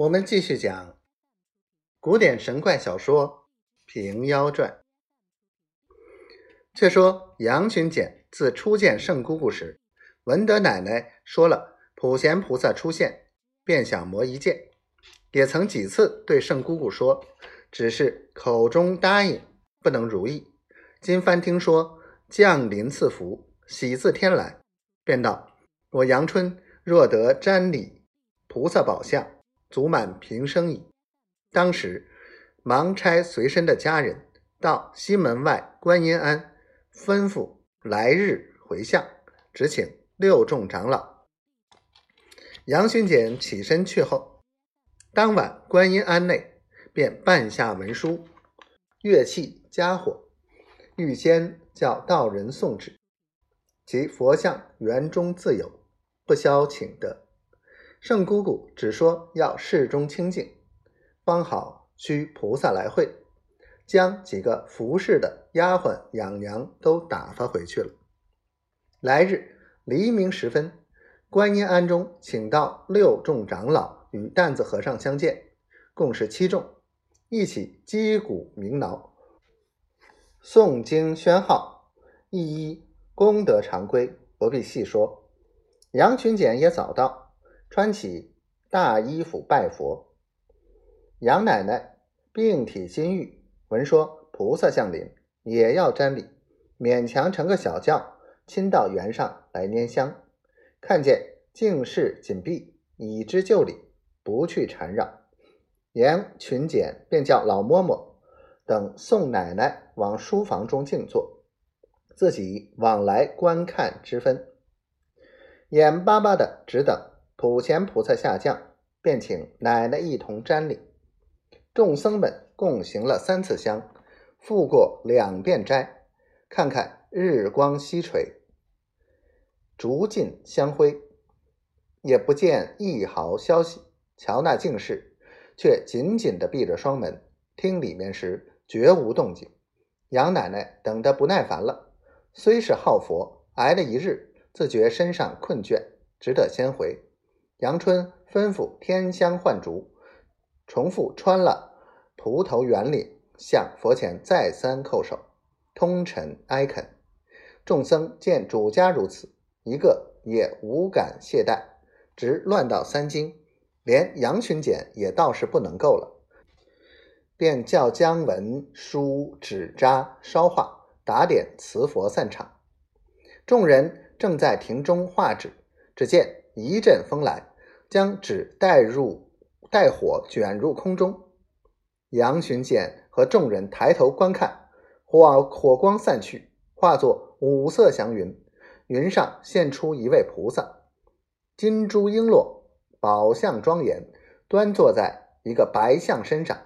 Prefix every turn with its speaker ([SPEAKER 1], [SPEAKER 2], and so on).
[SPEAKER 1] 我们继续讲古典神怪小说《平妖传》。却说杨巡检自初见圣姑姑时，闻得奶奶说了普贤菩萨出现，便想磨一剑，也曾几次对圣姑姑说，只是口中答应，不能如意。今番听说降临赐福，喜自天来，便道：“我阳春若得瞻礼菩萨宝相，足满平生矣。”当时忙差随身的家人到西门外观音庵，吩咐来日回向，只请六众长老。杨巡检起身去后，当晚观音庵内便办下文书，乐器家伙，预先叫道人送旨，即佛像园中自有，不消请得。圣姑姑只说要室中清净，方好需菩萨来会，将几个服侍的丫鬟养娘都打发回去了。来日黎明时分，观音庵中请到六众长老与担子和尚相见，共是七众，一起击鼓鸣铙，诵经宣号，一一功德常规，不必细说。杨群简也早到，穿起大衣服拜佛。杨奶奶病体心郁，闻说菩萨降临，也要瞻礼，勉强乘个小轿。亲到园上来拈香，看见净室紧闭，已知就礼，不去缠绕。杨群简便叫老嬷嬷等送奶奶往书房中静坐，自己往来观看之分。眼巴巴的只等普贤菩萨下降，便请奶奶一同瞻礼。众僧们共行了三次香，复过两遍斋，看看日光西垂。逐尽香灰，也不见一毫消息。瞧那净室，却紧紧地闭着双门，听里面时绝无动静。杨奶奶等得不耐烦了，虽是好佛，挨了一日，自觉身上困倦，只得先回。杨春吩咐添香换烛，重复穿了蒲头圆领，向佛前再三叩首，通陈哀恳。众僧见主家如此。一个也无敢懈怠，直乱到三经，连杨群简也倒是不能够了，便叫姜文书纸扎烧化，打点瓷佛散场。众人正在庭中画纸，只见一阵风来，将纸带入带火卷入空中。杨巡见和众人抬头观看，火火光散去，化作五色祥云。云上现出一位菩萨，金珠璎珞，宝相庄严，端坐在一个白象身上，